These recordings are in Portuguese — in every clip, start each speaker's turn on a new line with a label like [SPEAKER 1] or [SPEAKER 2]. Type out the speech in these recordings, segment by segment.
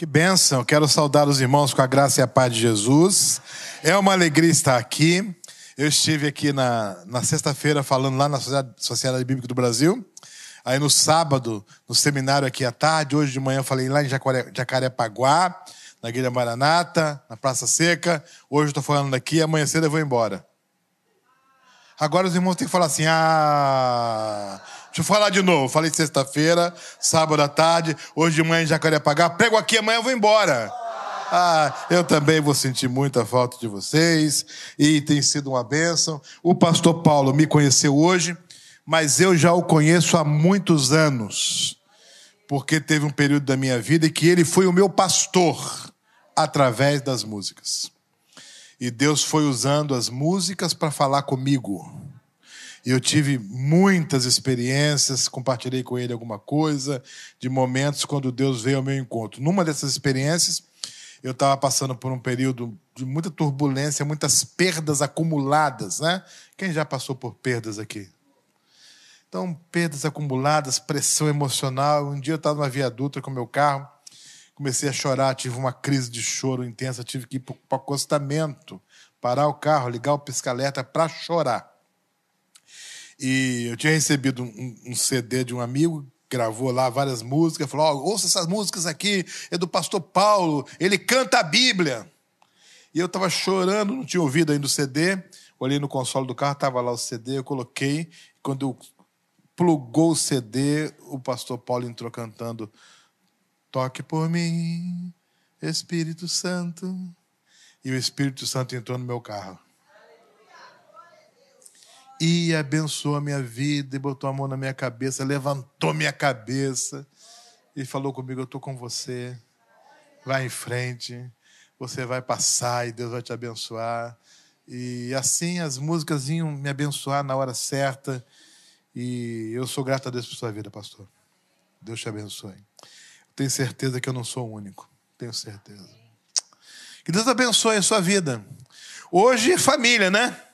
[SPEAKER 1] Que bênção, quero saudar os irmãos com a graça e a paz de Jesus. É uma alegria estar aqui. Eu estive aqui na, na sexta-feira falando lá na Sociedade Bíblica do Brasil. Aí no sábado, no seminário aqui à tarde, hoje de manhã falei lá em Jacarepaguá, na Igreja Maranata, na Praça Seca. Hoje estou falando aqui, amanhã cedo eu vou embora. Agora os irmãos têm que falar assim: ah, Deixa eu falar de novo. Falei sexta-feira, sábado à tarde, hoje de manhã em Jacarepaguá. Prego aqui, amanhã eu vou embora. Ah, eu também vou sentir muita falta de vocês e tem sido uma bênção. O pastor Paulo me conheceu hoje, mas eu já o conheço há muitos anos, porque teve um período da minha vida que ele foi o meu pastor através das músicas. E Deus foi usando as músicas para falar comigo. Eu tive muitas experiências, compartilhei com ele alguma coisa, de momentos quando Deus veio ao meu encontro. Numa dessas experiências, eu estava passando por um período de muita turbulência, muitas perdas acumuladas, né? Quem já passou por perdas aqui? Então, perdas acumuladas, pressão emocional. Um dia eu estava numa viaduta com meu carro, comecei a chorar, tive uma crise de choro intensa, tive que ir para o acostamento, parar o carro, ligar o pisca-alerta para chorar. E eu tinha recebido um, um CD de um amigo, gravou lá várias músicas, falou: oh, ouça essas músicas aqui, é do pastor Paulo, ele canta a Bíblia. E eu estava chorando, não tinha ouvido ainda o CD, olhei no console do carro, estava lá o CD, eu coloquei, quando plugou o CD, o pastor Paulo entrou cantando: Toque por mim, Espírito Santo. E o Espírito Santo entrou no meu carro e abençoou a minha vida, e botou a mão na minha cabeça, levantou minha cabeça e falou comigo: Eu estou com você, vai em frente, você vai passar e Deus vai te abençoar. E assim as músicas vinham me abençoar na hora certa. E eu sou grato a Deus por sua vida, pastor. Deus te abençoe. Tenho certeza que eu não sou o único. Tenho certeza. Que Deus abençoe a sua vida. Hoje, família, né?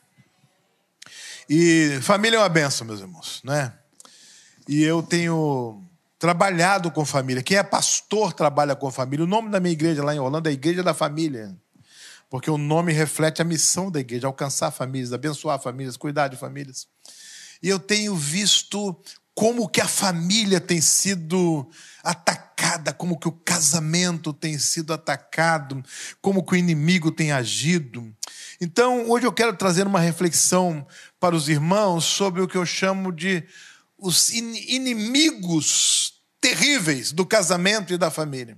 [SPEAKER 1] E família é uma benção, meus irmãos, né? E eu tenho trabalhado com família. Quem é pastor trabalha com família. O nome da minha igreja lá em Holanda é Igreja da Família. Porque o nome reflete a missão da igreja, alcançar famílias, abençoar famílias, cuidar de famílias. E eu tenho visto como que a família tem sido atacada, como que o casamento tem sido atacado, como que o inimigo tem agido. Então, hoje eu quero trazer uma reflexão para os irmãos sobre o que eu chamo de os inimigos terríveis do casamento e da família.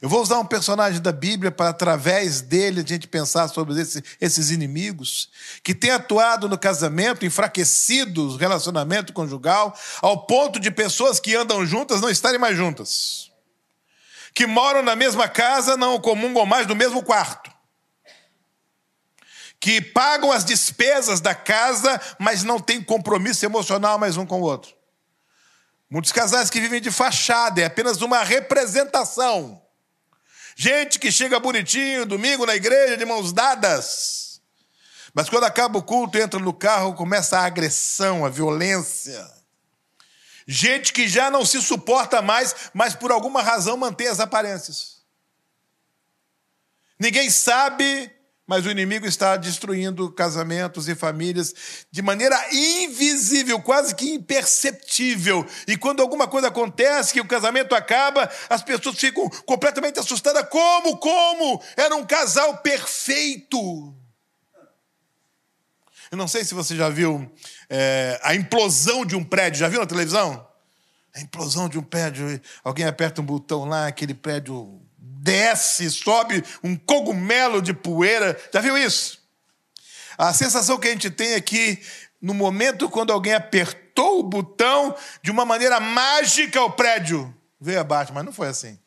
[SPEAKER 1] Eu vou usar um personagem da Bíblia para, através dele, a gente pensar sobre esse, esses inimigos que têm atuado no casamento, enfraquecido o relacionamento conjugal, ao ponto de pessoas que andam juntas não estarem mais juntas, que moram na mesma casa, não comungam mais no mesmo quarto, que pagam as despesas da casa, mas não têm compromisso emocional mais um com o outro. Muitos casais que vivem de fachada, é apenas uma representação Gente que chega bonitinho, domingo na igreja, de mãos dadas. Mas quando acaba o culto, entra no carro, começa a agressão, a violência. Gente que já não se suporta mais, mas por alguma razão mantém as aparências. Ninguém sabe mas o inimigo está destruindo casamentos e famílias de maneira invisível, quase que imperceptível. E quando alguma coisa acontece, que o casamento acaba, as pessoas ficam completamente assustadas. Como? Como? Era um casal perfeito. Eu não sei se você já viu é, a implosão de um prédio. Já viu na televisão? A implosão de um prédio. Alguém aperta um botão lá, aquele prédio desce, sobe um cogumelo de poeira. Já viu isso? A sensação que a gente tem é que, no momento quando alguém apertou o botão, de uma maneira mágica o prédio veio abaixo, mas não foi assim.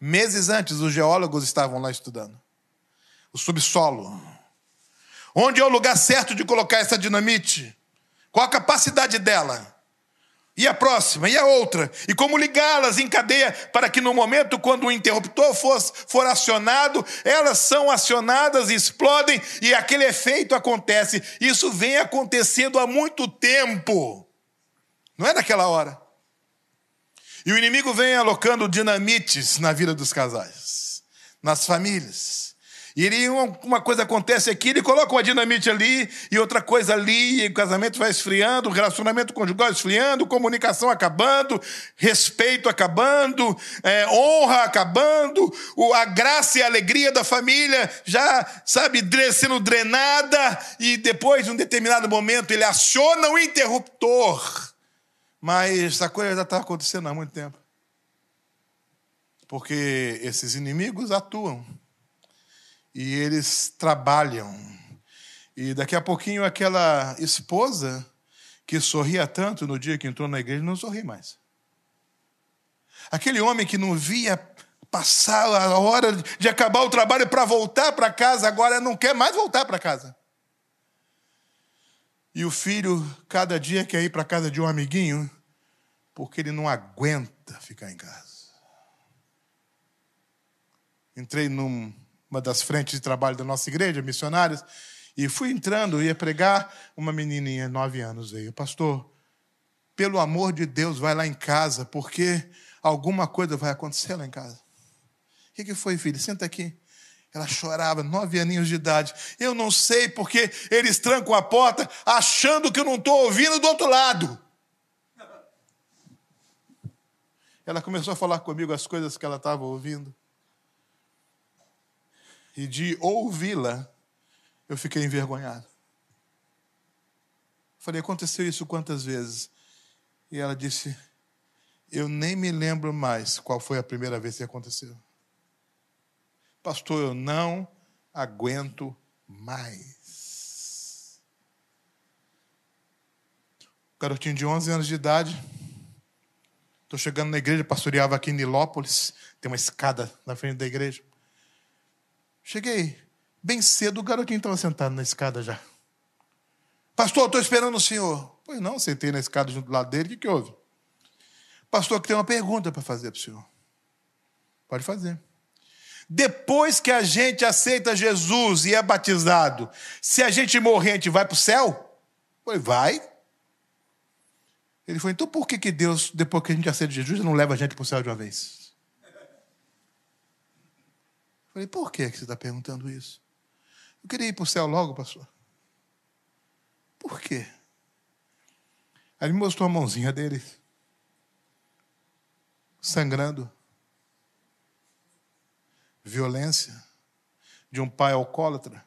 [SPEAKER 1] Meses antes, os geólogos estavam lá estudando o subsolo. Onde é o lugar certo de colocar essa dinamite? Qual a capacidade dela? E a próxima, e a outra, e como ligá-las em cadeia para que no momento quando o interruptor for, for acionado, elas são acionadas, explodem e aquele efeito acontece. Isso vem acontecendo há muito tempo, não é naquela hora. E o inimigo vem alocando dinamites na vida dos casais, nas famílias. E uma coisa acontece aqui, ele coloca uma dinamite ali e outra coisa ali, e o casamento vai esfriando, o relacionamento conjugal esfriando, comunicação acabando, respeito acabando, é, honra acabando, a graça e a alegria da família já, sabe, sendo drenada, e depois, em um determinado momento, ele aciona o interruptor. Mas essa coisa já está acontecendo há muito tempo. Porque esses inimigos atuam e eles trabalham. E daqui a pouquinho aquela esposa que sorria tanto no dia que entrou na igreja não sorri mais. Aquele homem que não via passar a hora de acabar o trabalho para voltar para casa, agora não quer mais voltar para casa. E o filho, cada dia, quer ir para casa de um amiguinho, porque ele não aguenta ficar em casa. Entrei num uma das frentes de trabalho da nossa igreja, missionários, e fui entrando, ia pregar, uma menininha, nove anos, veio, pastor, pelo amor de Deus, vai lá em casa, porque alguma coisa vai acontecer lá em casa. O que foi, filho? Senta aqui. Ela chorava, nove aninhos de idade. Eu não sei porque eles trancam a porta achando que eu não estou ouvindo do outro lado. Ela começou a falar comigo as coisas que ela estava ouvindo e de ouvi-la, eu fiquei envergonhado. Falei, aconteceu isso quantas vezes? E ela disse, eu nem me lembro mais qual foi a primeira vez que aconteceu. Pastor, eu não aguento mais. Garotinho de 11 anos de idade. Estou chegando na igreja, pastoreava aqui em Nilópolis. Tem uma escada na frente da igreja. Cheguei bem cedo, o garotinho estava sentado na escada já. Pastor, estou esperando o senhor. Pois não, sentei na escada junto do lado dele, o que, que houve? Pastor, que tem uma pergunta para fazer para o senhor. Pode fazer. Depois que a gente aceita Jesus e é batizado, se a gente morrer, a gente vai para o céu? Pois vai. Ele falou, então por que, que Deus, depois que a gente aceita Jesus, não leva a gente para o céu de uma vez? Falei, por que você está perguntando isso? Eu queria ir para o céu logo, pastor. Por quê? Aí ele mostrou a mãozinha dele, sangrando. Violência de um pai alcoólatra.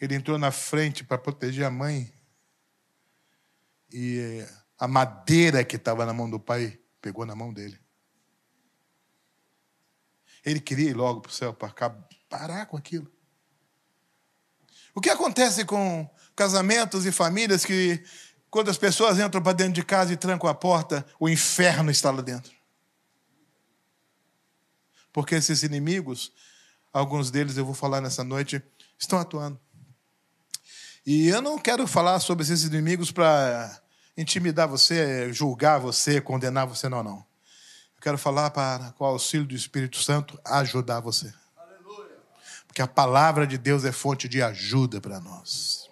[SPEAKER 1] Ele entrou na frente para proteger a mãe. E a madeira que estava na mão do pai pegou na mão dele. Ele queria ir logo para o céu para parar com aquilo. O que acontece com casamentos e famílias que, quando as pessoas entram para dentro de casa e trancam a porta, o inferno está lá dentro? Porque esses inimigos, alguns deles eu vou falar nessa noite, estão atuando. E eu não quero falar sobre esses inimigos para intimidar você, julgar você, condenar você, não, não quero falar para, com o auxílio do Espírito Santo, ajudar você. Porque a palavra de Deus é fonte de ajuda para nós.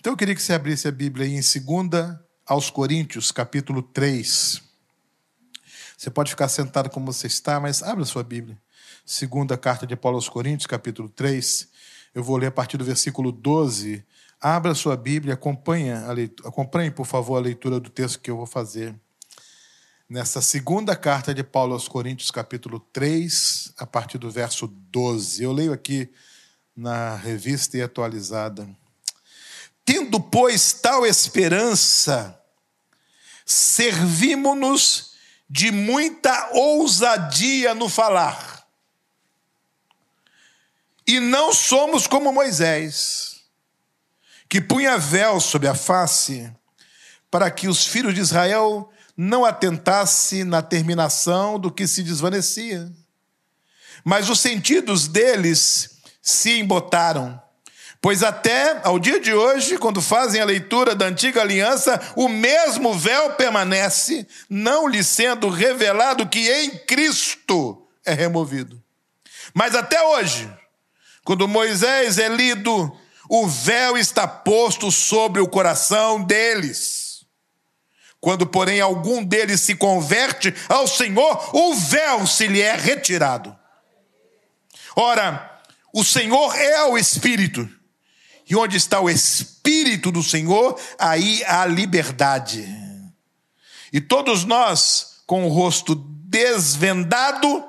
[SPEAKER 1] Então eu queria que você abrisse a Bíblia aí em 2 aos Coríntios, capítulo 3. Você pode ficar sentado como você está, mas abra sua Bíblia. Segunda carta de Paulo aos Coríntios, capítulo 3. Eu vou ler a partir do versículo 12. Abra sua Bíblia, acompanhe, a leitura, acompanhe, por favor, a leitura do texto que eu vou fazer nessa segunda carta de Paulo aos Coríntios, capítulo 3, a partir do verso 12. Eu leio aqui na revista e atualizada. Tendo, pois, tal esperança, servimos-nos de muita ousadia no falar. E não somos como Moisés, que punha véu sobre a face, para que os filhos de Israel não atentasse na terminação do que se desvanecia. Mas os sentidos deles se embotaram. Pois até ao dia de hoje, quando fazem a leitura da antiga aliança, o mesmo véu permanece, não lhe sendo revelado que em Cristo é removido. Mas até hoje, quando Moisés é lido, o véu está posto sobre o coração deles Quando, porém, algum deles se converte ao Senhor, o véu se lhe é retirado. Ora, o Senhor é o Espírito. E onde está o Espírito do Senhor, aí há liberdade. E todos nós, com o rosto desvendado,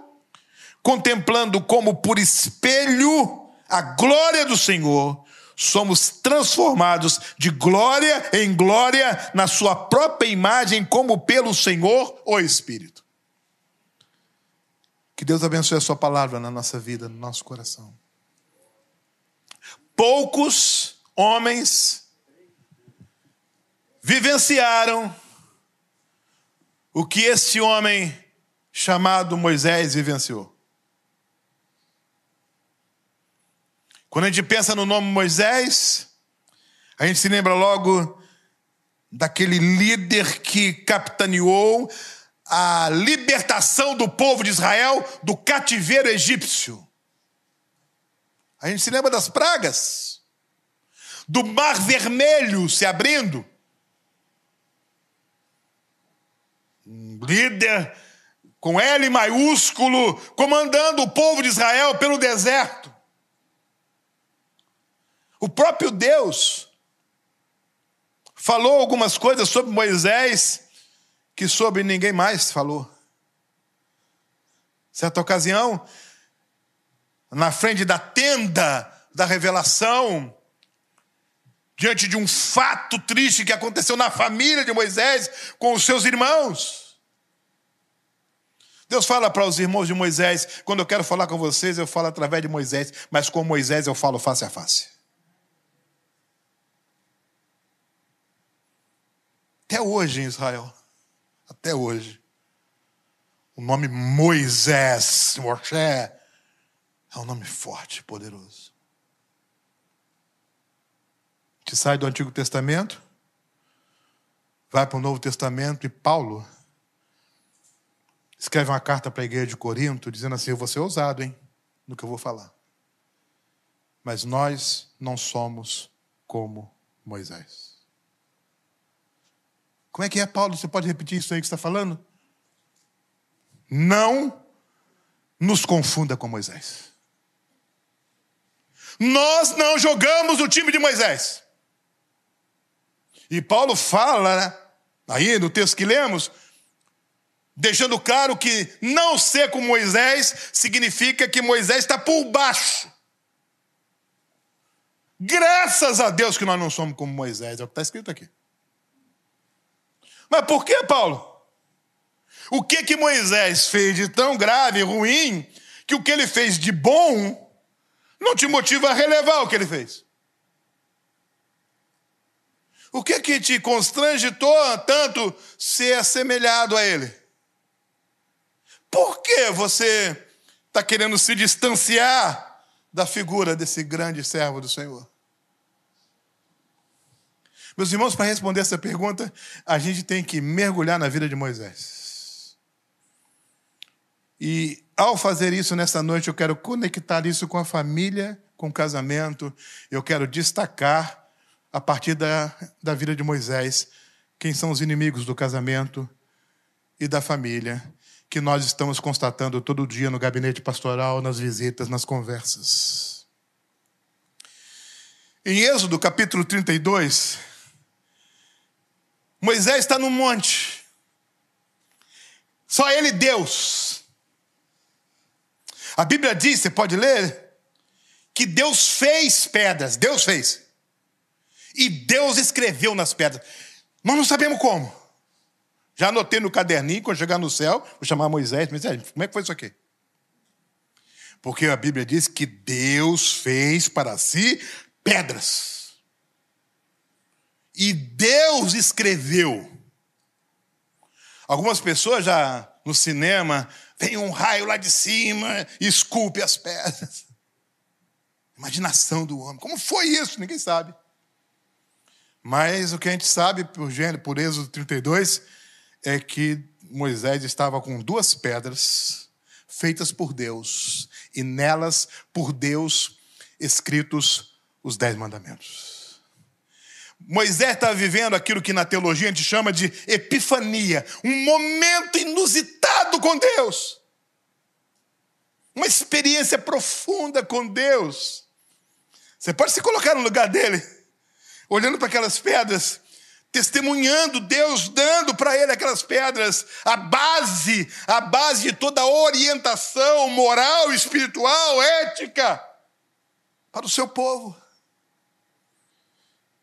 [SPEAKER 1] contemplando como por espelho a glória do Senhor, somos transformados de glória em glória na Sua própria imagem, como pelo Senhor, o Espírito. Que Deus abençoe a Sua palavra na nossa vida, no nosso coração. Poucos homens vivenciaram o que esse homem chamado Moisés vivenciou. Quando a gente pensa no nome Moisés, a gente se lembra logo daquele líder que capitaneou a libertação do povo de Israel do cativeiro egípcio. A gente se lembra das pragas, do mar vermelho se abrindo. Um líder com L maiúsculo comandando o povo de Israel pelo deserto. O próprio Deus falou algumas coisas sobre Moisés que sobre ninguém mais falou. Certa ocasião, na frente da tenda da revelação, diante de um fato triste que aconteceu na família de Moisés com os seus irmãos. Deus fala para os irmãos de Moisés: quando eu quero falar com vocês, eu falo através de Moisés, mas com Moisés eu falo face a face. Até hoje em Israel. Até hoje. O nome Moisés, Moshe, é um nome forte, poderoso. Que sai do Antigo Testamento, vai para o Novo Testamento e Paulo escreve uma carta para a igreja de Corinto dizendo assim: Eu vou ser ousado, hein, no que eu vou falar. Mas nós não somos como Moisés. Como é que é, Paulo? Você pode repetir isso aí que está falando? Não nos confunda com Moisés. Nós não jogamos o time de Moisés. E Paulo fala, né, aí no texto que lemos, deixando claro que não ser como Moisés significa que Moisés está por baixo. Graças a Deus que nós não somos como Moisés, é o que está escrito aqui. Mas por que, Paulo? O que que Moisés fez de tão grave ruim que o que ele fez de bom não te motiva a relevar o que ele fez? O que que te constrangitou tanto ser assemelhado a ele? Por que você está querendo se distanciar da figura desse grande servo do Senhor? Meus irmãos, para responder essa pergunta, a gente tem que mergulhar na vida de Moisés. E ao fazer isso nessa noite, eu quero conectar isso com a família, com o casamento. Eu quero destacar, a partir da, da vida de Moisés, quem são os inimigos do casamento e da família, que nós estamos constatando todo dia no gabinete pastoral, nas visitas, nas conversas. Em Êxodo capítulo 32, Moisés está no monte. Só ele Deus. A Bíblia diz, você pode ler, que Deus fez pedras. Deus fez. E Deus escreveu nas pedras. Nós não sabemos como. Já anotei no caderninho, quando chegar no céu, vou chamar Moisés. Moisés, como é que foi isso aqui? Porque a Bíblia diz que Deus fez para si pedras. E Deus escreveu. Algumas pessoas já no cinema, vem um raio lá de cima e esculpe as pedras. Imaginação do homem. Como foi isso? Ninguém sabe. Mas o que a gente sabe por, por Êxodo 32 é que Moisés estava com duas pedras feitas por Deus e nelas, por Deus, escritos os dez mandamentos. Moisés está vivendo aquilo que na teologia a gente chama de epifania um momento inusitado com Deus. Uma experiência profunda com Deus. Você pode se colocar no lugar dele, olhando para aquelas pedras, testemunhando Deus dando para ele aquelas pedras, a base, a base de toda a orientação moral, espiritual, ética para o seu povo.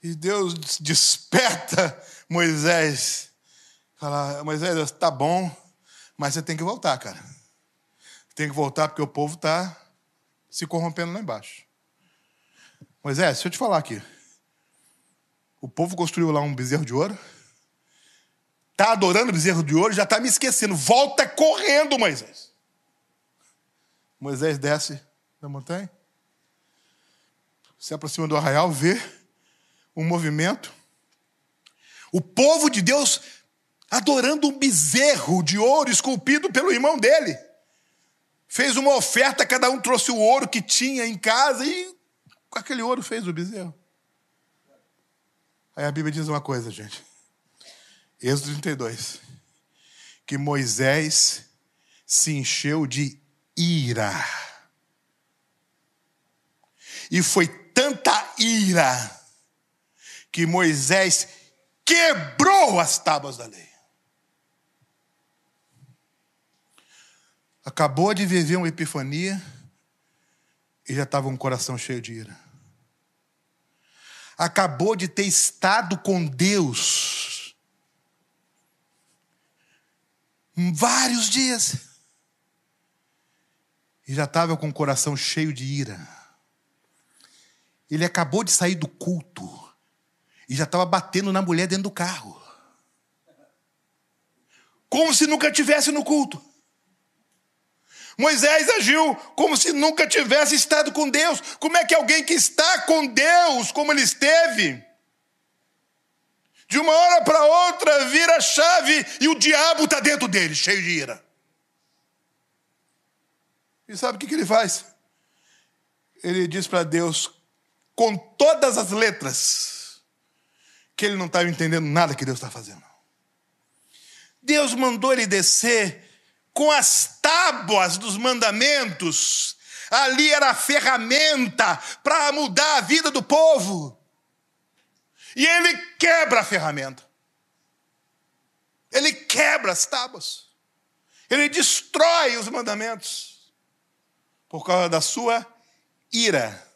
[SPEAKER 1] E Deus desperta Moisés. Fala, Moisés, tá bom, mas você tem que voltar, cara. Tem que voltar porque o povo está se corrompendo lá embaixo. Moisés, deixa eu te falar aqui. O povo construiu lá um bezerro de ouro. Está adorando o bezerro de ouro, já está me esquecendo. Volta correndo, Moisés. Moisés desce da montanha, se aproxima do arraial, vê um movimento. O povo de Deus adorando um bezerro de ouro esculpido pelo irmão dele. Fez uma oferta, cada um trouxe o ouro que tinha em casa e com aquele ouro fez o bezerro. Aí a Bíblia diz uma coisa, gente. Êxodo 32. Que Moisés se encheu de ira. E foi tanta ira que Moisés quebrou as tábuas da lei. Acabou de viver uma epifania e já estava com um coração cheio de ira. Acabou de ter estado com Deus vários dias e já estava com o coração cheio de ira. Ele acabou de sair do culto e já estava batendo na mulher dentro do carro. Como se nunca tivesse no culto. Moisés agiu como se nunca tivesse estado com Deus. Como é que alguém que está com Deus, como ele esteve, de uma hora para outra vira a chave e o diabo está dentro dele, cheio de ira? E sabe o que, que ele faz? Ele diz para Deus, com todas as letras, que ele não estava entendendo nada que Deus está fazendo. Deus mandou ele descer com as tábuas dos mandamentos. Ali era a ferramenta para mudar a vida do povo. E ele quebra a ferramenta. Ele quebra as tábuas. Ele destrói os mandamentos por causa da sua ira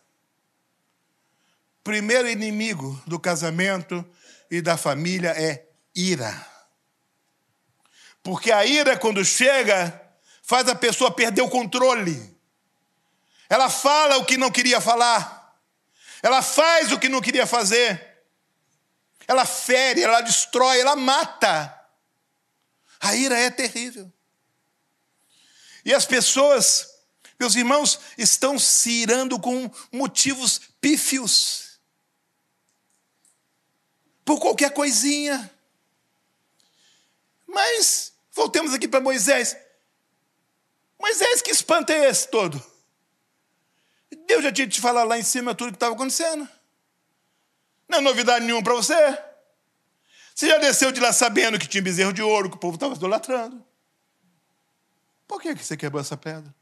[SPEAKER 1] primeiro inimigo do casamento e da família é ira. Porque a ira, quando chega, faz a pessoa perder o controle. Ela fala o que não queria falar. Ela faz o que não queria fazer. Ela fere, ela destrói, ela mata. A ira é terrível. E as pessoas, meus irmãos, estão se irando com motivos pífios por qualquer coisinha. Mas, voltemos aqui para Moisés. Moisés, que espanto é esse todo? Deus já tinha te falar lá em cima tudo que estava acontecendo. Não é novidade nenhuma para você. Você já desceu de lá sabendo que tinha bezerro de ouro, que o povo estava idolatrando. Por que você quebrou essa pedra?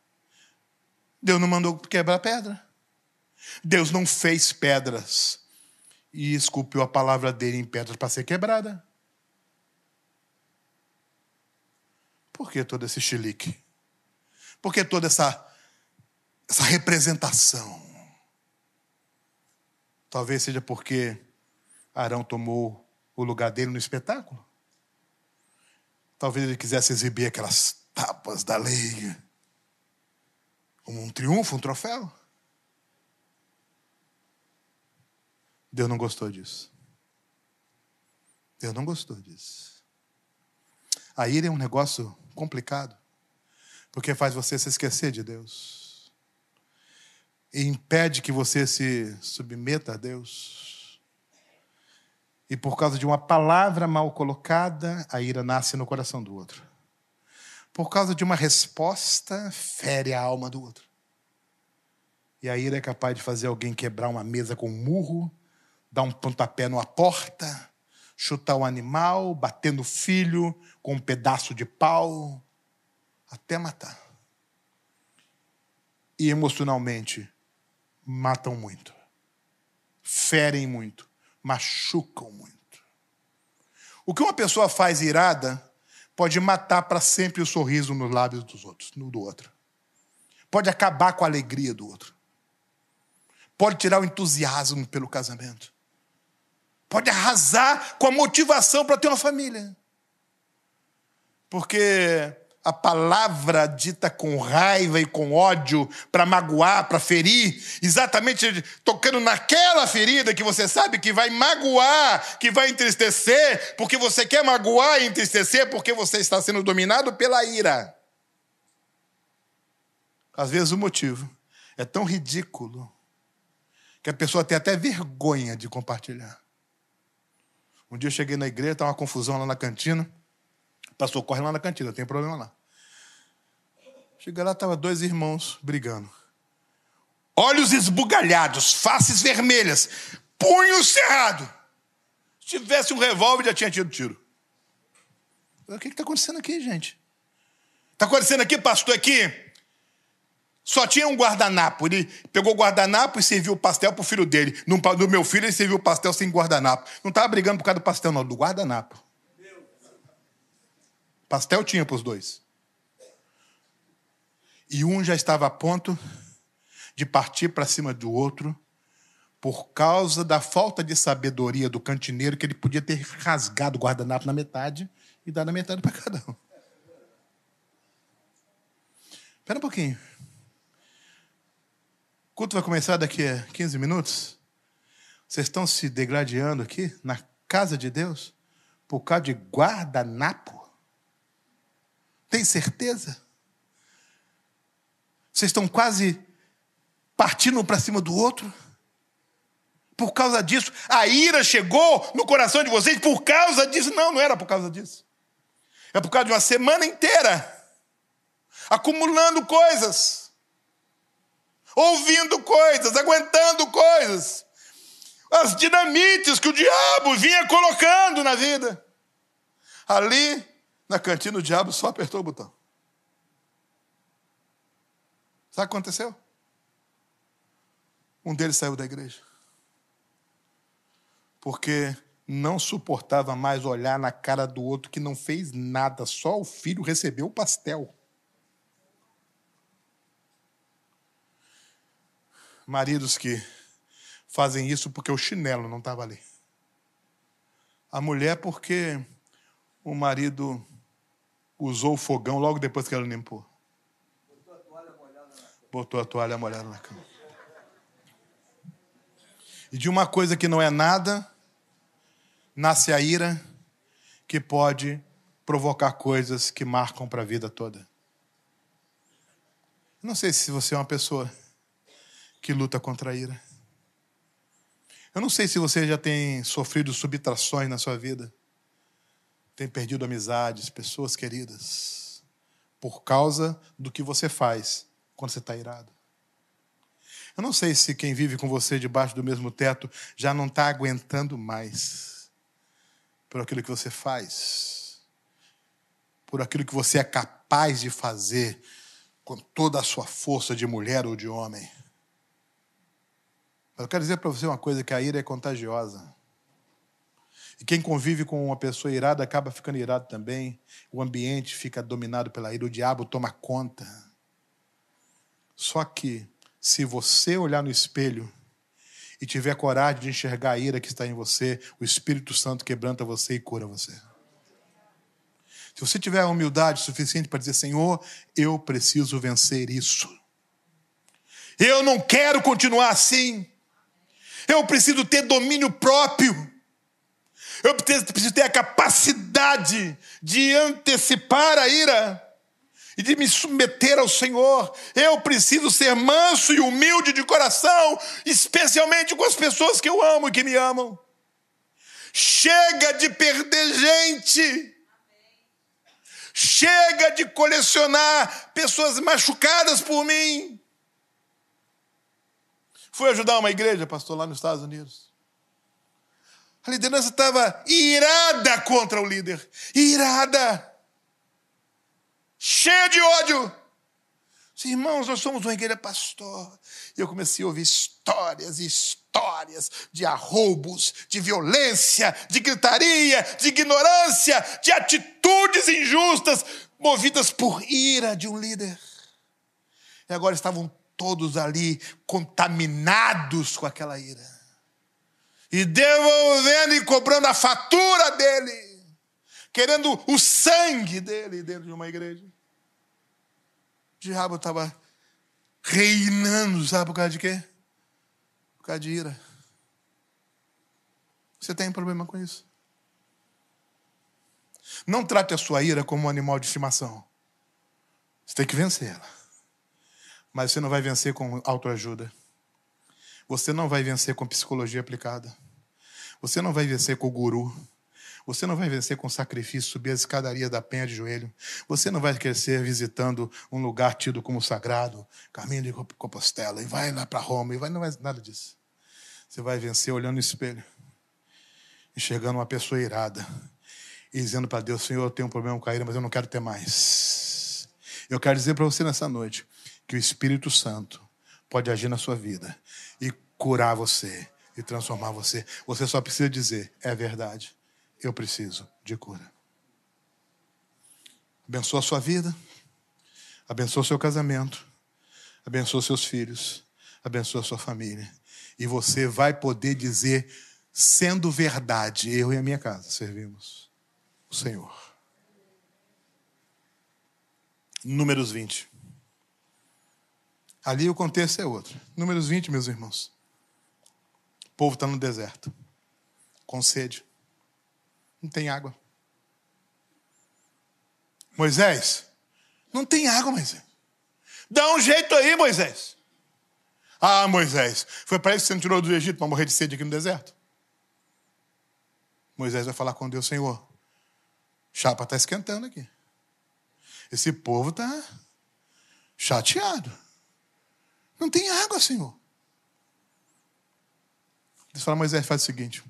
[SPEAKER 1] Deus não mandou quebrar pedra. Deus não fez pedras e esculpiu a palavra dele em pedras para ser quebrada. Por que todo esse chilique? Por que toda essa, essa representação? Talvez seja porque Arão tomou o lugar dele no espetáculo. Talvez ele quisesse exibir aquelas tapas da lei como um triunfo, um troféu. Deus não gostou disso. Deus não gostou disso. A ira é um negócio complicado, porque faz você se esquecer de Deus. E impede que você se submeta a Deus. E por causa de uma palavra mal colocada, a ira nasce no coração do outro. Por causa de uma resposta, fere a alma do outro. E a ira é capaz de fazer alguém quebrar uma mesa com um murro dar um pontapé numa porta, chutar um animal, bater no filho com um pedaço de pau, até matar. E emocionalmente matam muito, ferem muito, machucam muito. O que uma pessoa faz irada pode matar para sempre o sorriso nos lábios dos outros, no do outro. Pode acabar com a alegria do outro. Pode tirar o entusiasmo pelo casamento. Pode arrasar com a motivação para ter uma família. Porque a palavra dita com raiva e com ódio para magoar, para ferir, exatamente tocando naquela ferida que você sabe que vai magoar, que vai entristecer, porque você quer magoar e entristecer porque você está sendo dominado pela ira. Às vezes o motivo é tão ridículo que a pessoa tem até vergonha de compartilhar. Um dia eu cheguei na igreja, estava uma confusão lá na cantina. Pastor, corre lá na cantina, tem problema lá. Cheguei lá, estava dois irmãos brigando. Olhos esbugalhados, faces vermelhas, punho cerrado. Se tivesse um revólver, já tinha tido tiro. O que está acontecendo aqui, gente? Está acontecendo aqui, pastor, aqui? Só tinha um guardanapo. Ele pegou o guardanapo e serviu o pastel para o filho dele. No, no meu filho, ele serviu o pastel sem guardanapo. Não estava brigando por causa do pastel, não, do guardanapo. Pastel tinha para os dois. E um já estava a ponto de partir para cima do outro por causa da falta de sabedoria do cantineiro que ele podia ter rasgado o guardanapo na metade e dado a metade para cada um. Espera um pouquinho. Culto vai começar daqui a 15 minutos. Vocês estão se degladiando aqui na casa de Deus por causa de guardanapo? Tem certeza? Vocês estão quase partindo para cima do outro? Por causa disso, a ira chegou no coração de vocês por causa disso? Não, não era por causa disso. É por causa de uma semana inteira acumulando coisas, ouvindo coisas, aguentando coisas. As dinamites que o diabo vinha colocando na vida. Ali na cantina, o diabo só apertou o botão. Sabe o que aconteceu? Um deles saiu da igreja. Porque não suportava mais olhar na cara do outro que não fez nada, só o filho recebeu o pastel. Maridos que fazem isso porque o chinelo não estava ali. A mulher porque o marido usou o fogão logo depois que ela limpou. Botou a toalha molhada na cama. E de uma coisa que não é nada, nasce a ira que pode provocar coisas que marcam para a vida toda. Não sei se você é uma pessoa que luta contra a ira. Eu não sei se você já tem sofrido subtrações na sua vida tem perdido amizades, pessoas queridas, por causa do que você faz quando você está irado. Eu não sei se quem vive com você debaixo do mesmo teto já não está aguentando mais por aquilo que você faz, por aquilo que você é capaz de fazer com toda a sua força de mulher ou de homem. Mas eu quero dizer para você uma coisa: que a ira é contagiosa. E quem convive com uma pessoa irada acaba ficando irado também. O ambiente fica dominado pela ira, o diabo toma conta. Só que, se você olhar no espelho e tiver coragem de enxergar a ira que está em você, o Espírito Santo quebranta você e cura você. Se você tiver humildade suficiente para dizer, Senhor, eu preciso vencer isso. Eu não quero continuar assim. Eu preciso ter domínio próprio. Eu preciso ter a capacidade de antecipar a ira e de me submeter ao Senhor. Eu preciso ser manso e humilde de coração, especialmente com as pessoas que eu amo e que me amam. Chega de perder gente. Chega de colecionar pessoas machucadas por mim. Fui ajudar uma igreja, pastor, lá nos Estados Unidos. A liderança estava irada contra o líder. Irada. Cheia de ódio. Irmãos, nós somos uma igreja pastor. E eu comecei a ouvir histórias e histórias de arroubos, de violência, de gritaria, de ignorância, de atitudes injustas, movidas por ira de um líder. E agora estavam todos ali contaminados com aquela ira. E devolvendo e cobrando a fatura dele, querendo o sangue dele dentro de uma igreja. O diabo estava reinando, sabe por causa de quê? Por causa de ira. Você tem problema com isso? Não trate a sua ira como um animal de estimação. Você tem que vencer ela. Mas você não vai vencer com autoajuda. Você não vai vencer com psicologia aplicada. Você não vai vencer com o guru. Você não vai vencer com sacrifício, subir a escadaria da penha de joelho. Você não vai crescer visitando um lugar tido como sagrado, caminho de Compostela, e vai lá para Roma, e vai, não vai nada disso. Você vai vencer olhando no espelho, enxergando uma pessoa irada, e dizendo para Deus: Senhor, eu tenho um problema com a ira, mas eu não quero ter mais. Eu quero dizer para você nessa noite: que o Espírito Santo pode agir na sua vida e curar você e transformar você. Você só precisa dizer: é verdade, eu preciso de cura. Abençoa a sua vida, abençoa o seu casamento, abençoa seus filhos, abençoa a sua família. E você vai poder dizer, sendo verdade, eu e a minha casa servimos o Senhor. Números 20. Ali o contexto é outro. Números 20, meus irmãos. O povo está no deserto, com sede. Não tem água. Moisés, não tem água, Moisés. Dá um jeito aí, Moisés. Ah, Moisés, foi para isso que você tirou do Egito para morrer de sede aqui no deserto? Moisés vai falar com Deus, Senhor, chapa está esquentando aqui. Esse povo está chateado. Não tem água, Senhor. Deus fala, Moisés, faz o seguinte: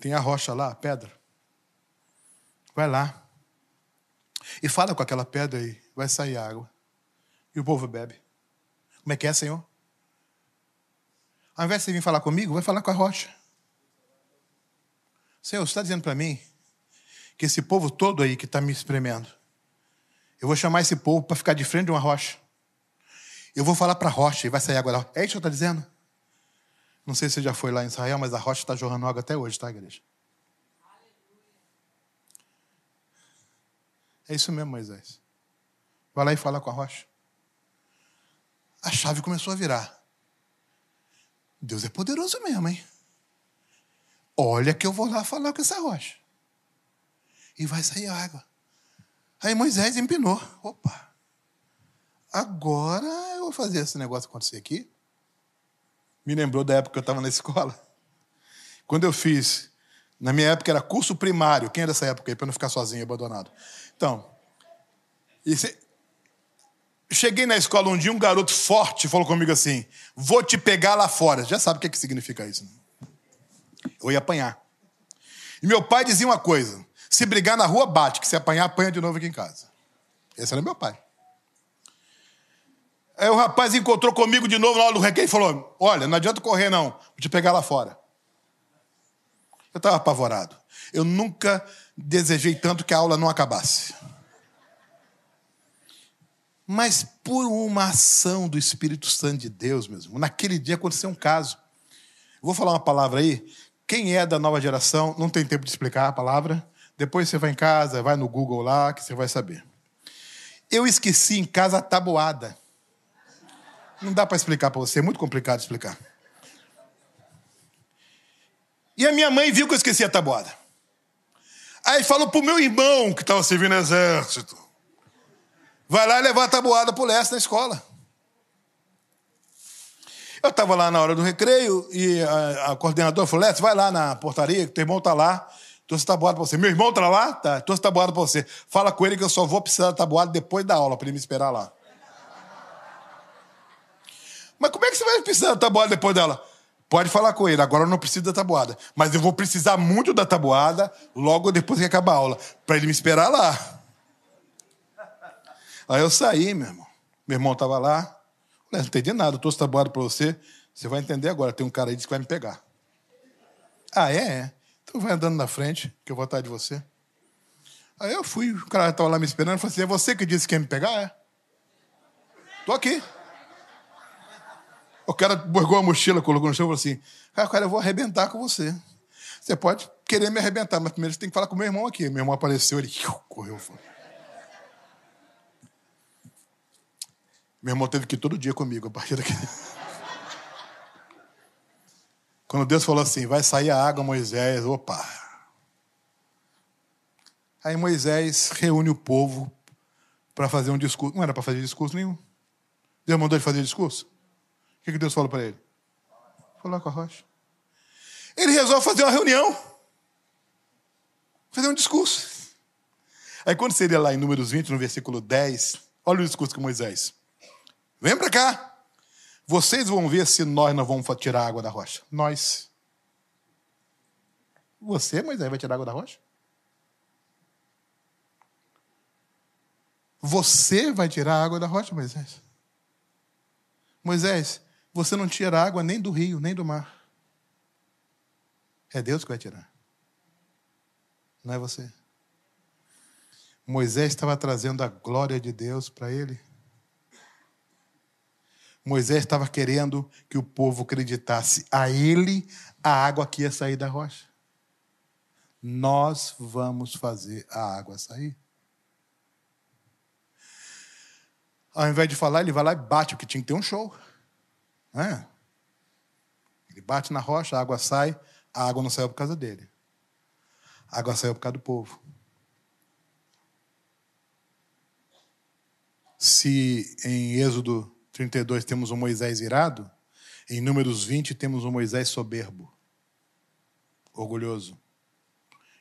[SPEAKER 1] tem a rocha lá, a pedra. Vai lá. E fala com aquela pedra aí, vai sair água. E o povo bebe. Como é que é, Senhor? Ao invés de você vir falar comigo, vai falar com a rocha. Senhor, você está dizendo para mim que esse povo todo aí que está me espremendo, eu vou chamar esse povo para ficar de frente de uma rocha. Eu vou falar para a rocha e vai sair rocha. É isso que eu estou dizendo? Não sei se você já foi lá em Israel, mas a rocha está jorrando água até hoje, tá, igreja? É isso mesmo, Moisés. Vai lá e fala com a rocha. A chave começou a virar. Deus é poderoso mesmo, hein? Olha que eu vou lá falar com essa rocha. E vai sair água. Aí Moisés empinou. Opa! Agora eu vou fazer esse negócio acontecer aqui. Me lembrou da época que eu estava na escola. Quando eu fiz, na minha época era curso primário. Quem é dessa época aí, para não ficar sozinho, abandonado? Então, cheguei na escola um dia, um garoto forte falou comigo assim: Vou te pegar lá fora. Já sabe o que, é que significa isso? Né? Eu ia apanhar. E meu pai dizia uma coisa: se brigar na rua, bate, que se apanhar, apanha de novo aqui em casa. Esse era meu pai. Aí o rapaz encontrou comigo de novo na hora do recreio e falou: Olha, não adianta correr, não. Vou te pegar lá fora. Eu estava apavorado. Eu nunca desejei tanto que a aula não acabasse. Mas por uma ação do Espírito Santo de Deus mesmo, naquele dia aconteceu um caso. vou falar uma palavra aí. Quem é da nova geração, não tem tempo de explicar a palavra. Depois você vai em casa, vai no Google lá, que você vai saber. Eu esqueci em casa a tabuada. Não dá para explicar para você, é muito complicado explicar. E a minha mãe viu que eu esqueci a tabuada. Aí falou pro meu irmão que estava servindo no exército. Vai lá levar a tabuada pro leste na escola. Eu estava lá na hora do recreio e a, a coordenadora falou: Leste, vai lá na portaria, que teu irmão está lá, trouxe tabuada para você. Meu irmão está lá? Tá, trouxe tabuada para você. Fala com ele que eu só vou precisar da tabuada depois da aula, para ele me esperar lá. Mas como é que você vai precisar da tabuada depois dela? Pode falar com ele, agora eu não preciso da tabuada. Mas eu vou precisar muito da tabuada logo depois que acabar a aula, para ele me esperar lá. Aí eu saí, meu irmão. Meu irmão estava lá. Não entendi nada, eu trouxe tabuada para você. Você vai entender agora. Tem um cara aí que vai me pegar. Ah, é? é. Então vai andando na frente, que eu vou atrás de você. Aí eu fui, o cara estava lá me esperando, falou assim: é você que disse que ia me pegar? É. Tô aqui. O cara borgou a mochila, colocou no chão e falou assim: cara, cara, eu vou arrebentar com você. Você pode querer me arrebentar, mas primeiro você tem que falar com meu irmão aqui. Meu irmão apareceu, ele correu. Meu irmão teve que ir todo dia comigo a partir daqui. Quando Deus falou assim: vai sair a água, Moisés, opa. Aí Moisés reúne o povo para fazer um discurso. Não era para fazer discurso nenhum. Deus mandou ele fazer discurso? O que Deus falou para ele? Falou com a rocha. Ele resolve fazer uma reunião. Fazer um discurso. Aí quando seria lá em Números 20, no versículo 10, olha o discurso com Moisés. Vem para cá. Vocês vão ver se nós não vamos tirar água da rocha. Nós. Você, Moisés, vai tirar água da rocha? Você vai tirar a água da rocha, Moisés? Moisés, você não tira água nem do rio, nem do mar. É Deus que vai tirar. Não é você. Moisés estava trazendo a glória de Deus para ele. Moisés estava querendo que o povo acreditasse a ele a água que ia sair da rocha. Nós vamos fazer a água sair. Ao invés de falar, ele vai lá e bate, porque tinha que ter um show. É. Ele bate na rocha, a água sai, a água não saiu por causa dele. A água saiu por causa do povo. Se em Êxodo 32 temos um Moisés irado, em Números 20 temos um Moisés soberbo, orgulhoso.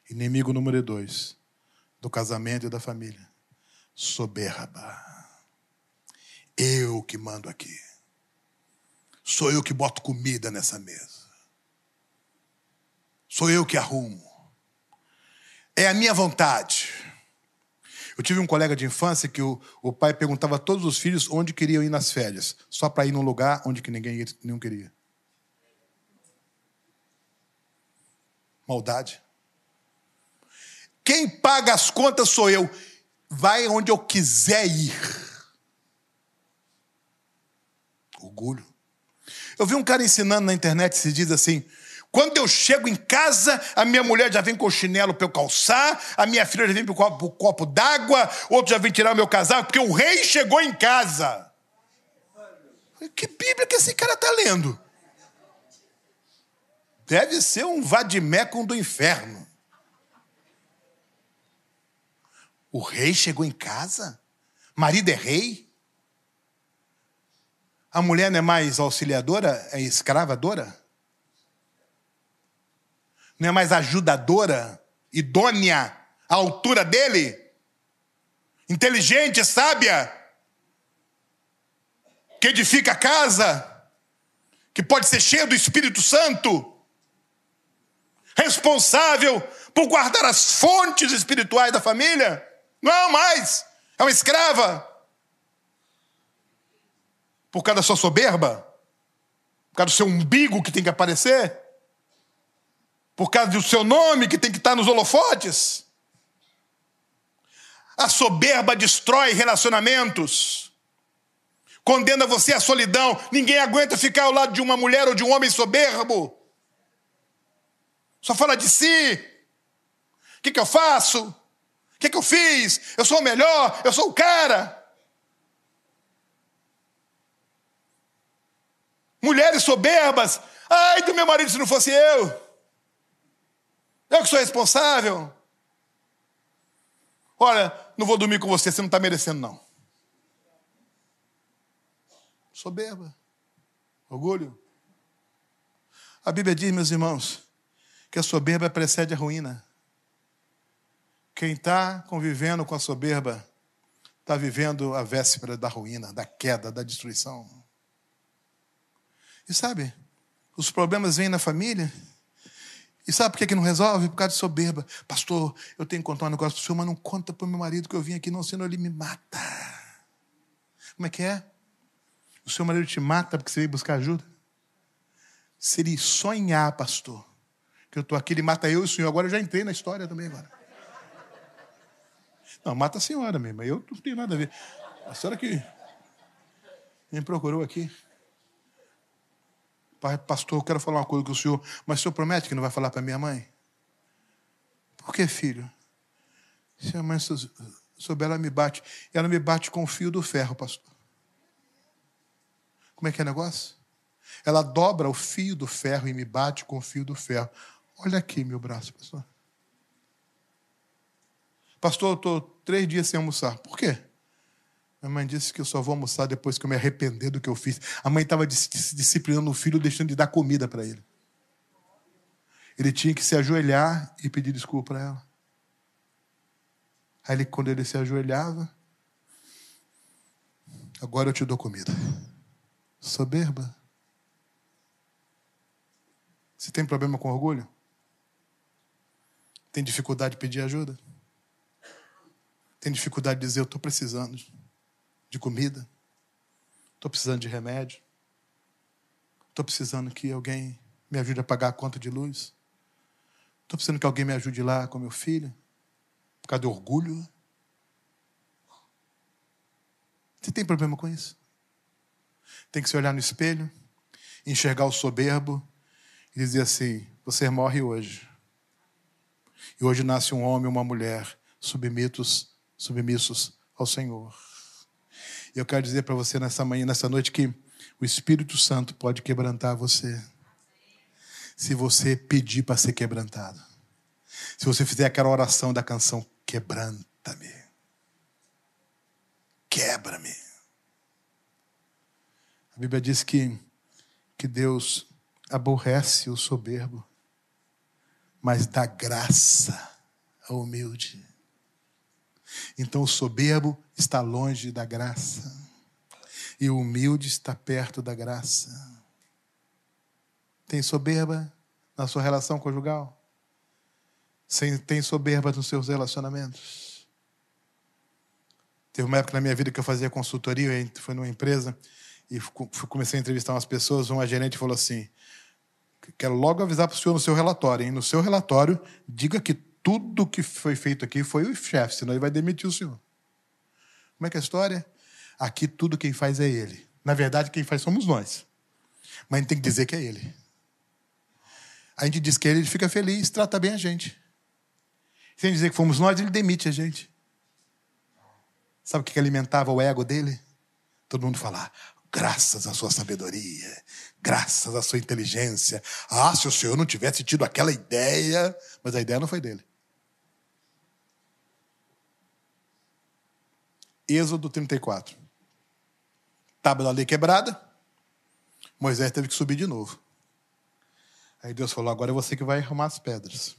[SPEAKER 1] Inimigo número 2 do casamento e da família. Soberba. Eu que mando aqui. Sou eu que boto comida nessa mesa. Sou eu que arrumo. É a minha vontade. Eu tive um colega de infância que o, o pai perguntava a todos os filhos onde queriam ir nas férias, só para ir num lugar onde que ninguém não queria. Maldade. Quem paga as contas sou eu. Vai onde eu quiser ir. Orgulho. Eu vi um cara ensinando na internet, se diz assim: quando eu chego em casa, a minha mulher já vem com o chinelo para eu calçar, a minha filha já vem com o copo, copo d'água, outro já vem tirar o meu casaco, porque o rei chegou em casa. Que Bíblia que esse cara está lendo? Deve ser um vadimecum do inferno. O rei chegou em casa? Marido é rei? A mulher não é mais auxiliadora, é escravadora? Não é mais ajudadora, idônea, à altura dele? Inteligente, sábia, que edifica a casa, que pode ser cheia do Espírito Santo, responsável por guardar as fontes espirituais da família? Não mais, é uma escrava por causa da sua soberba? Por causa do seu umbigo que tem que aparecer? Por causa do seu nome que tem que estar nos holofotes? A soberba destrói relacionamentos. Condena você à solidão. Ninguém aguenta ficar ao lado de uma mulher ou de um homem soberbo. Só fala de si. O que, que eu faço? O que, que eu fiz? Eu sou o melhor, eu sou o cara. Mulheres soberbas. Ai do meu marido se não fosse eu. Eu que sou responsável. Olha, não vou dormir com você, você não está merecendo, não. Soberba. Orgulho. A Bíblia diz, meus irmãos, que a soberba precede a ruína. Quem está convivendo com a soberba está vivendo a véspera da ruína, da queda, da destruição. E sabe, os problemas vêm na família. E sabe por que, que não resolve? Por causa de soberba. Pastor, eu tenho que contar um negócio para o senhor, mas não conta para o meu marido que eu vim aqui, não, senão ele me mata. Como é que é? O seu marido te mata porque você veio buscar ajuda? Se ele sonhar, pastor, que eu estou aqui, ele mata eu e o senhor. Agora eu já entrei na história também agora. Não, mata a senhora mesmo. Eu não tenho nada a ver. A senhora que me procurou aqui. Pastor, eu quero falar uma coisa com o senhor, mas o senhor promete que não vai falar para minha mãe? Por que, filho? Se a mãe souber, ela me bate. Ela me bate com o fio do ferro, pastor. Como é que é o negócio? Ela dobra o fio do ferro e me bate com o fio do ferro. Olha aqui meu braço, pastor. Pastor, eu estou três dias sem almoçar. Por quê? Minha mãe disse que eu só vou almoçar depois que eu me arrepender do que eu fiz. A mãe estava disciplinando o filho, deixando de dar comida para ele. Ele tinha que se ajoelhar e pedir desculpa para ela. Aí, ele, quando ele se ajoelhava, agora eu te dou comida. Soberba. Você tem problema com orgulho? Tem dificuldade de pedir ajuda? Tem dificuldade de dizer, eu estou precisando de comida? Estou precisando de remédio? Estou precisando que alguém me ajude a pagar a conta de luz? Estou precisando que alguém me ajude lá com meu filho? Por causa do orgulho? Você tem problema com isso? Tem que se olhar no espelho, enxergar o soberbo e dizer assim: você morre hoje. E hoje nasce um homem e uma mulher submitos, submissos ao Senhor. Eu quero dizer para você nessa manhã, nessa noite, que o Espírito Santo pode quebrantar você. Se você pedir para ser quebrantado. Se você fizer aquela oração da canção, quebranta-me. Quebra-me. A Bíblia diz que, que Deus aborrece o soberbo, mas dá graça ao humilde. Então o soberbo está longe da graça e o humilde está perto da graça. Tem soberba na sua relação conjugal? Tem soberba nos seus relacionamentos? Teve uma época na minha vida que eu fazia consultoria, fui numa empresa e comecei a entrevistar umas pessoas. Uma gerente falou assim: Quero logo avisar para o senhor no seu relatório, hein? No seu relatório, diga que tudo que foi feito aqui foi o chefe, senão ele vai demitir o senhor. Como é que é a história? Aqui tudo quem faz é ele. Na verdade, quem faz somos nós. Mas a gente tem que dizer que é ele. A gente diz que ele, ele fica feliz, trata bem a gente. Sem dizer que fomos nós, ele demite a gente. Sabe o que alimentava o ego dele? Todo mundo falar, graças à sua sabedoria, graças à sua inteligência. Ah, se o senhor não tivesse tido aquela ideia, mas a ideia não foi dele. Êxodo 34. Tábua da lei quebrada. Moisés teve que subir de novo. Aí Deus falou: agora é você que vai arrumar as pedras.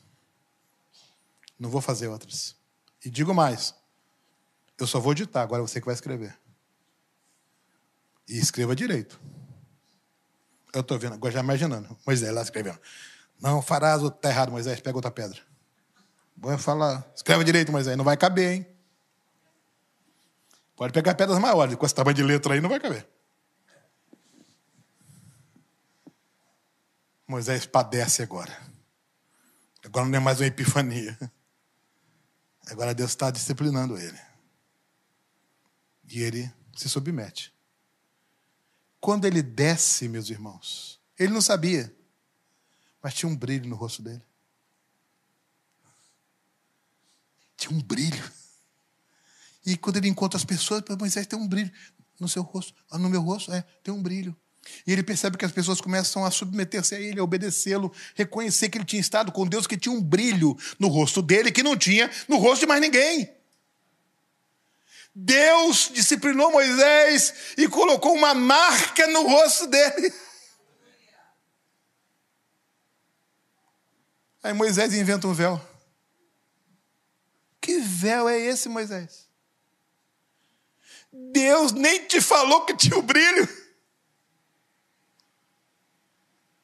[SPEAKER 1] Não vou fazer outras. E digo mais: eu só vou ditar, agora é você que vai escrever. E escreva direito. Eu estou vendo, agora já imaginando. Moisés lá escrevendo. Não farás o tá errado, Moisés, pega outra pedra. Vou falar. Escreva direito, Moisés, não vai caber, hein? Pode pegar pedras maiores, com esse tamanho de letra aí não vai caber. Moisés padece agora. Agora não é mais uma epifania. Agora Deus está disciplinando ele. E ele se submete. Quando ele desce, meus irmãos, ele não sabia, mas tinha um brilho no rosto dele. Tinha um brilho. E quando ele encontra as pessoas, Moisés tem um brilho no seu rosto, ah, no meu rosto, é, tem um brilho. E ele percebe que as pessoas começam a submeter-se a ele, a obedecê-lo, reconhecer que ele tinha estado com Deus, que tinha um brilho no rosto dele que não tinha no rosto de mais ninguém. Deus disciplinou Moisés e colocou uma marca no rosto dele. Aí Moisés inventa um véu. Que véu é esse, Moisés? Deus nem te falou que tinha o brilho.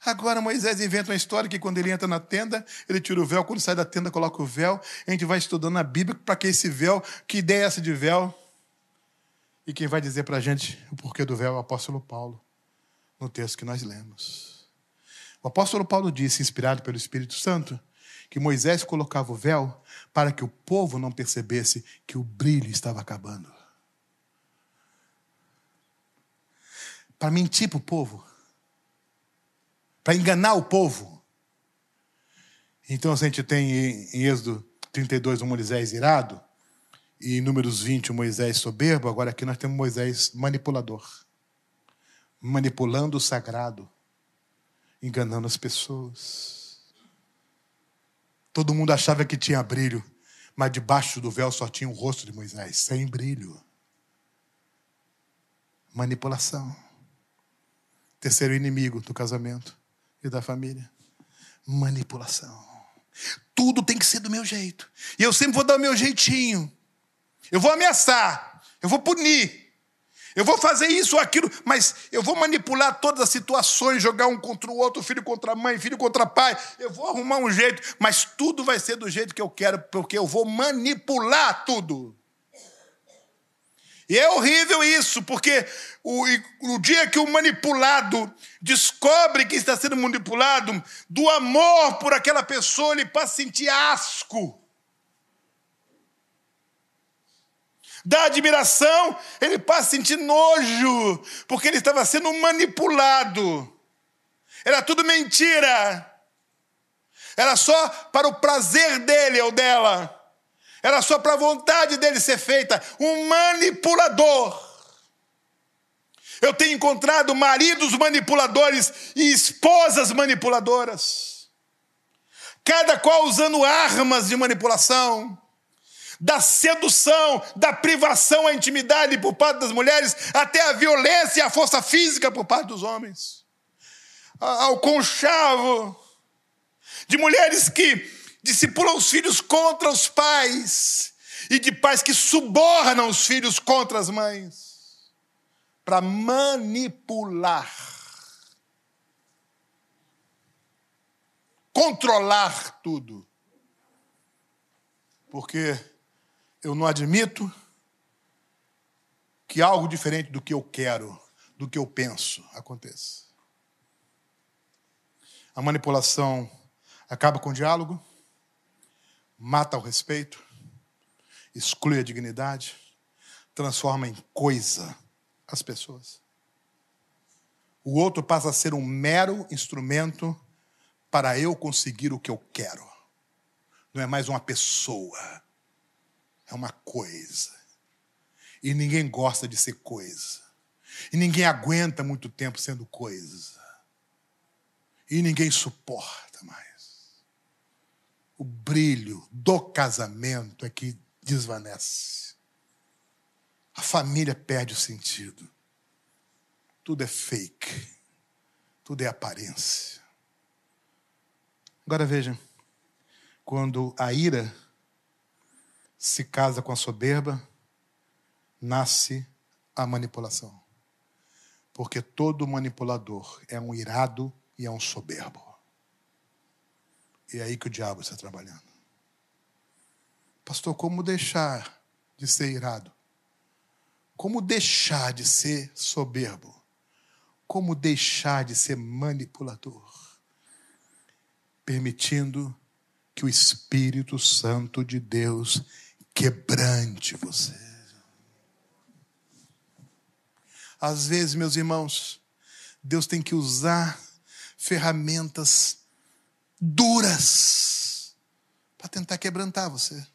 [SPEAKER 1] Agora Moisés inventa uma história que quando ele entra na tenda, ele tira o véu, quando sai da tenda, coloca o véu. A gente vai estudando na Bíblia para que esse véu, que ideia é essa de véu? E quem vai dizer para a gente o porquê do véu é o apóstolo Paulo, no texto que nós lemos. O apóstolo Paulo disse, inspirado pelo Espírito Santo, que Moisés colocava o véu para que o povo não percebesse que o brilho estava acabando. Para mentir para o povo para enganar o povo. Então a gente tem em Êxodo 32 o Moisés irado, e em Números 20 o Moisés soberbo, agora aqui nós temos Moisés manipulador. Manipulando o sagrado, enganando as pessoas. Todo mundo achava que tinha brilho, mas debaixo do véu só tinha o rosto de Moisés, sem brilho. Manipulação. Terceiro inimigo do casamento e da família? Manipulação. Tudo tem que ser do meu jeito. E eu sempre vou dar o meu jeitinho. Eu vou ameaçar. Eu vou punir. Eu vou fazer isso ou aquilo, mas eu vou manipular todas as situações, jogar um contra o outro, filho contra a mãe, filho contra pai. Eu vou arrumar um jeito, mas tudo vai ser do jeito que eu quero, porque eu vou manipular tudo. E é horrível isso, porque o, o dia que o manipulado descobre que está sendo manipulado, do amor por aquela pessoa, ele passa a sentir asco. Da admiração, ele passa a sentir nojo, porque ele estava sendo manipulado. Era tudo mentira. Era só para o prazer dele ou dela. Era só para a vontade dele ser feita. Um manipulador. Eu tenho encontrado maridos manipuladores e esposas manipuladoras. Cada qual usando armas de manipulação, da sedução, da privação à intimidade por parte das mulheres, até a violência e a força física por parte dos homens. Ao conchavo de mulheres que discipulam os filhos contra os pais e de pais que subornam os filhos contra as mães para manipular, controlar tudo. Porque eu não admito que algo diferente do que eu quero, do que eu penso, aconteça. A manipulação acaba com o diálogo, mata o respeito, exclui a dignidade, transforma em coisa as pessoas. O outro passa a ser um mero instrumento para eu conseguir o que eu quero. Não é mais uma pessoa, é uma coisa. E ninguém gosta de ser coisa. E ninguém aguenta muito tempo sendo coisa. E ninguém suporta mais o brilho do casamento é que desvanece. A família perde o sentido. Tudo é fake. Tudo é aparência. Agora veja, quando a ira se casa com a soberba, nasce a manipulação. Porque todo manipulador é um irado e é um soberbo. E é aí que o diabo está trabalhando. Pastor, como deixar de ser irado? Como deixar de ser soberbo? Como deixar de ser manipulador? Permitindo que o Espírito Santo de Deus quebrante você. Às vezes, meus irmãos, Deus tem que usar ferramentas duras para tentar quebrantar você.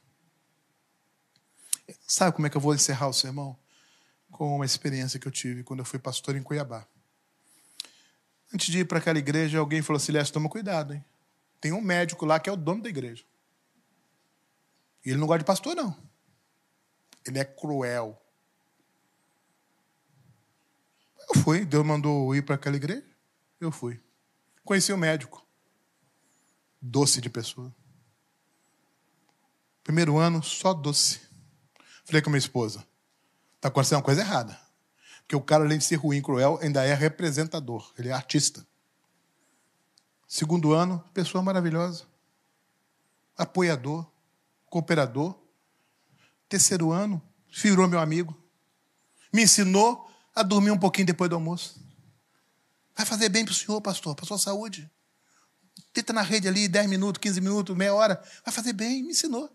[SPEAKER 1] Sabe como é que eu vou encerrar o sermão? Com uma experiência que eu tive quando eu fui pastor em Cuiabá. Antes de ir para aquela igreja, alguém falou assim: Lécio, toma cuidado, hein? Tem um médico lá que é o dono da igreja. E ele não gosta de pastor, não. Ele é cruel. Eu fui, Deus mandou ir para aquela igreja, eu fui. Conheci o médico doce de pessoa. Primeiro ano, só doce. Falei com minha esposa: está acontecendo uma coisa errada. Porque o cara, além de ser ruim, cruel, ainda é representador. Ele é artista. Segundo ano, pessoa maravilhosa. Apoiador, cooperador. Terceiro ano, virou meu amigo. Me ensinou a dormir um pouquinho depois do almoço. Vai fazer bem para o senhor, pastor, para a sua saúde. Tenta na rede ali 10 minutos, 15 minutos, meia hora. Vai fazer bem, me ensinou.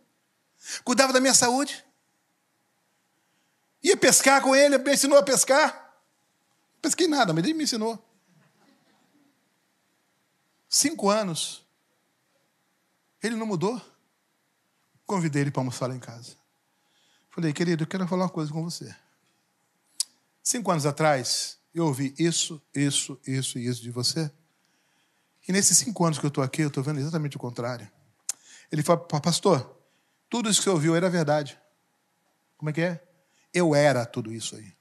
[SPEAKER 1] Cuidava da minha saúde. Ia pescar com ele, me ensinou a pescar. Não pesquei nada, mas ele me ensinou. Cinco anos. Ele não mudou. Convidei ele para almoçar lá em casa. Falei, querido, eu quero falar uma coisa com você. Cinco anos atrás, eu ouvi isso, isso, isso e isso de você. E nesses cinco anos que eu estou aqui, eu estou vendo exatamente o contrário. Ele falou, pastor, tudo isso que você ouviu era verdade. Como é que é? Eu era tudo isso aí.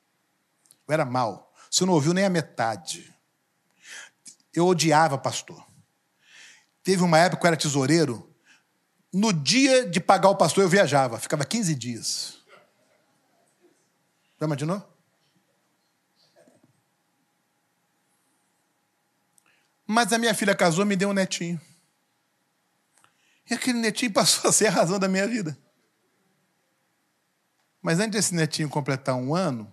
[SPEAKER 1] Eu era mal. Você não ouviu nem a metade. Eu odiava pastor. Teve uma época que eu era tesoureiro. No dia de pagar o pastor, eu viajava. Ficava 15 dias. Já imaginou? Mas a minha filha casou e me deu um netinho. E aquele netinho passou a ser a razão da minha vida. Mas antes desse netinho completar um ano,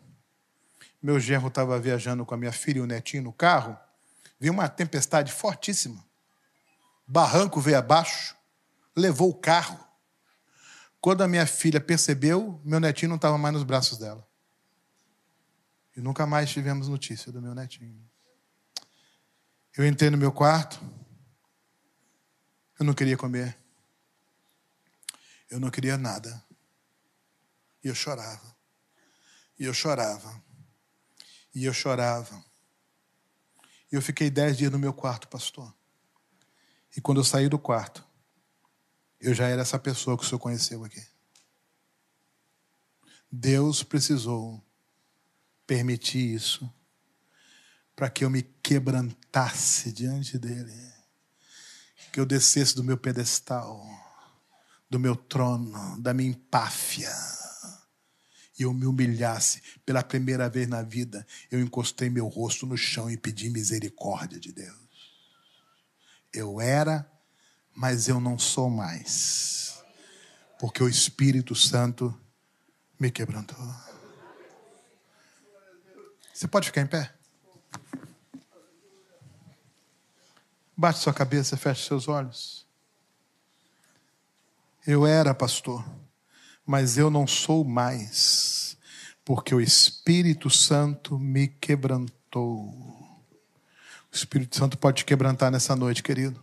[SPEAKER 1] meu genro estava viajando com a minha filha e o netinho no carro, viu uma tempestade fortíssima. Barranco veio abaixo, levou o carro. Quando a minha filha percebeu, meu netinho não estava mais nos braços dela. E nunca mais tivemos notícia do meu netinho. Eu entrei no meu quarto. Eu não queria comer. Eu não queria nada. E eu chorava. E eu chorava. E eu chorava. E eu fiquei dez dias no meu quarto, pastor. E quando eu saí do quarto, eu já era essa pessoa que o senhor conheceu aqui. Deus precisou permitir isso para que eu me quebrantasse diante dele, que eu descesse do meu pedestal, do meu trono, da minha empáfia, e eu me humilhasse pela primeira vez na vida, eu encostei meu rosto no chão e pedi misericórdia de Deus. Eu era, mas eu não sou mais, porque o Espírito Santo me quebrantou. Você pode ficar em pé? Bate sua cabeça, feche seus olhos. Eu era pastor, mas eu não sou mais, porque o Espírito Santo me quebrantou. O Espírito Santo pode te quebrantar nessa noite, querido.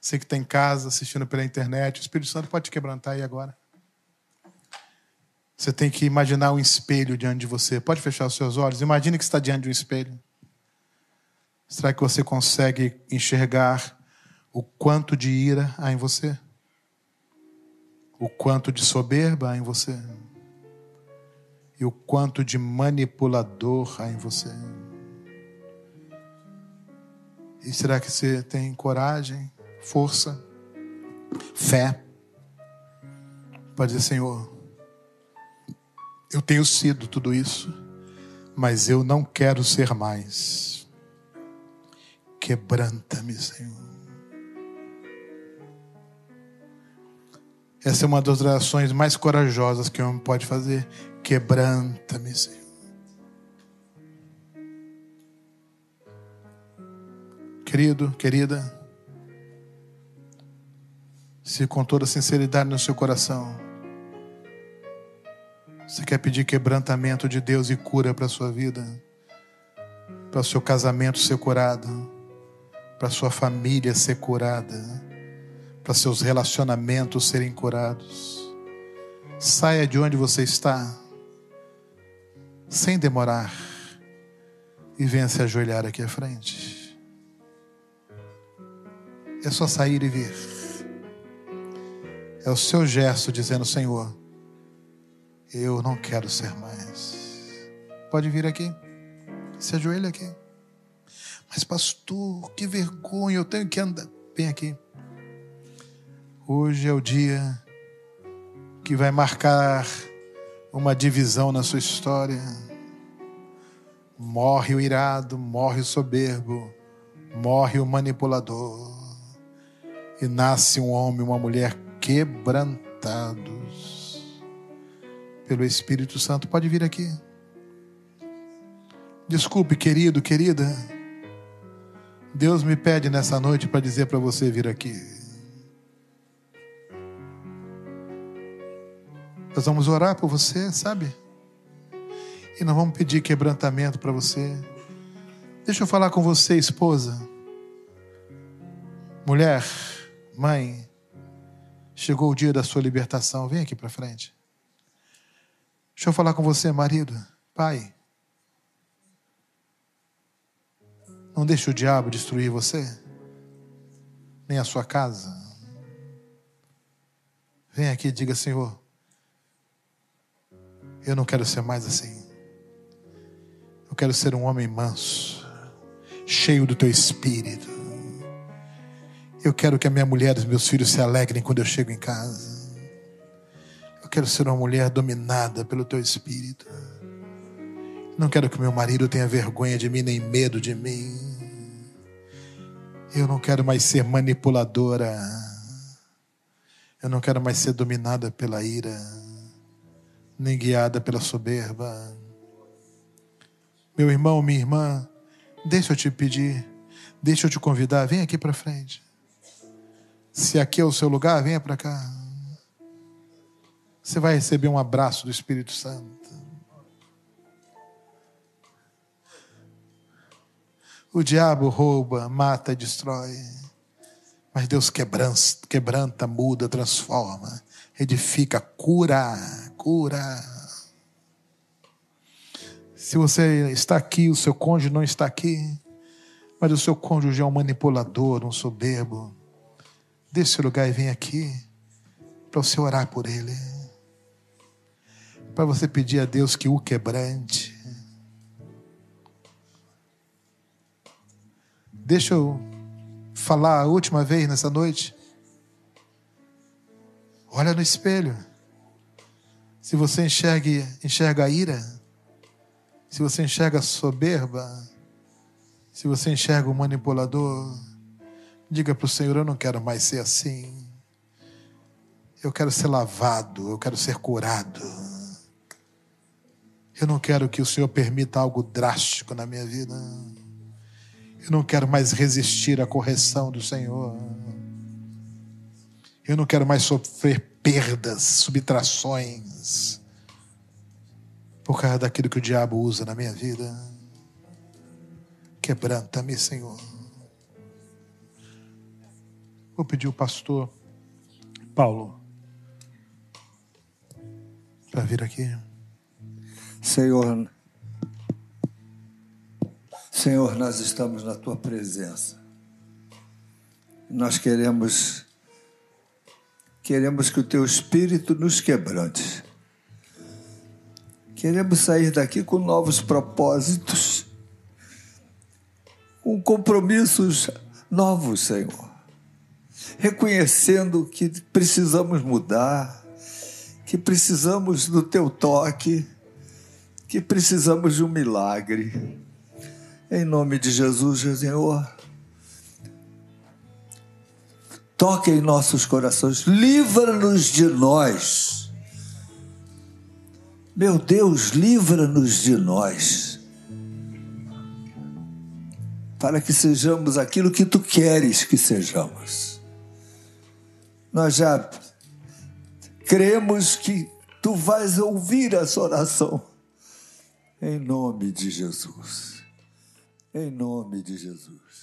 [SPEAKER 1] Você que está em casa assistindo pela internet, o Espírito Santo pode te quebrantar aí agora. Você tem que imaginar um espelho diante de você. Pode fechar os seus olhos. Imagine que está diante de um espelho. Será que você consegue enxergar o quanto de ira há em você? O quanto de soberba há em você? E o quanto de manipulador há em você? E será que você tem coragem, força, fé para dizer, Senhor, eu tenho sido tudo isso, mas eu não quero ser mais. Quebranta-me, Senhor. Essa é uma das orações mais corajosas que o homem pode fazer. Quebranta-me, Senhor. Querido, querida, se com toda sinceridade no seu coração, você quer pedir quebrantamento de Deus e cura para a sua vida, para o seu casamento ser curado, para sua família ser curada, para seus relacionamentos serem curados. Saia de onde você está, sem demorar, e venha se ajoelhar aqui à frente. É só sair e vir. É o seu gesto dizendo: Senhor, eu não quero ser mais. Pode vir aqui, se ajoelha aqui. Mas, pastor, que vergonha, eu tenho que andar. Vem aqui. Hoje é o dia que vai marcar uma divisão na sua história. Morre o irado, morre o soberbo, morre o manipulador. e nasce um homem e uma mulher quebrantados pelo Espírito Santo. Pode vir aqui. Desculpe, querido, querida. Deus me pede nessa noite para dizer para você vir aqui. Nós vamos orar por você, sabe? E nós vamos pedir quebrantamento para você. Deixa eu falar com você, esposa. Mulher, mãe, chegou o dia da sua libertação. Vem aqui para frente. Deixa eu falar com você, marido, pai. Não deixe o diabo destruir você, nem a sua casa. Vem aqui e diga, Senhor, eu não quero ser mais assim. Eu quero ser um homem manso, cheio do teu espírito. Eu quero que a minha mulher e os meus filhos se alegrem quando eu chego em casa. Eu quero ser uma mulher dominada pelo teu espírito. Não quero que meu marido tenha vergonha de mim nem medo de mim. Eu não quero mais ser manipuladora. Eu não quero mais ser dominada pela ira, nem guiada pela soberba. Meu irmão, minha irmã, deixa eu te pedir, deixa eu te convidar, vem aqui para frente. Se aqui é o seu lugar, venha para cá. Você vai receber um abraço do Espírito Santo. O diabo rouba, mata, destrói. Mas Deus quebranta, quebranta, muda, transforma, edifica, cura, cura. Se você está aqui, o seu cônjuge não está aqui, mas o seu cônjuge é um manipulador, um soberbo, deixe esse lugar e vem aqui para você orar por ele, para você pedir a Deus que o quebrante. Deixa eu falar a última vez nessa noite. Olha no espelho. Se você enxerga, enxerga a ira, se você enxerga a soberba, se você enxerga o manipulador, diga para o Senhor: Eu não quero mais ser assim. Eu quero ser lavado, eu quero ser curado. Eu não quero que o Senhor permita algo drástico na minha vida. Eu não quero mais resistir à correção do Senhor. Eu não quero mais sofrer perdas, subtrações, por causa daquilo que o diabo usa na minha vida. Quebranta-me, Senhor. Vou pedir o pastor Paulo para vir aqui.
[SPEAKER 2] Senhor, Senhor, nós estamos na tua presença. Nós queremos queremos que o teu espírito nos quebrante. Queremos sair daqui com novos propósitos, com compromissos novos, Senhor. Reconhecendo que precisamos mudar, que precisamos do teu toque, que precisamos de um milagre. Em nome de Jesus, Senhor. Toque em nossos corações, livra-nos de nós. Meu Deus, livra-nos de nós. Para que sejamos aquilo que tu queres que sejamos. Nós já cremos que tu vais ouvir essa oração. Em nome de Jesus. Em nome de Jesus.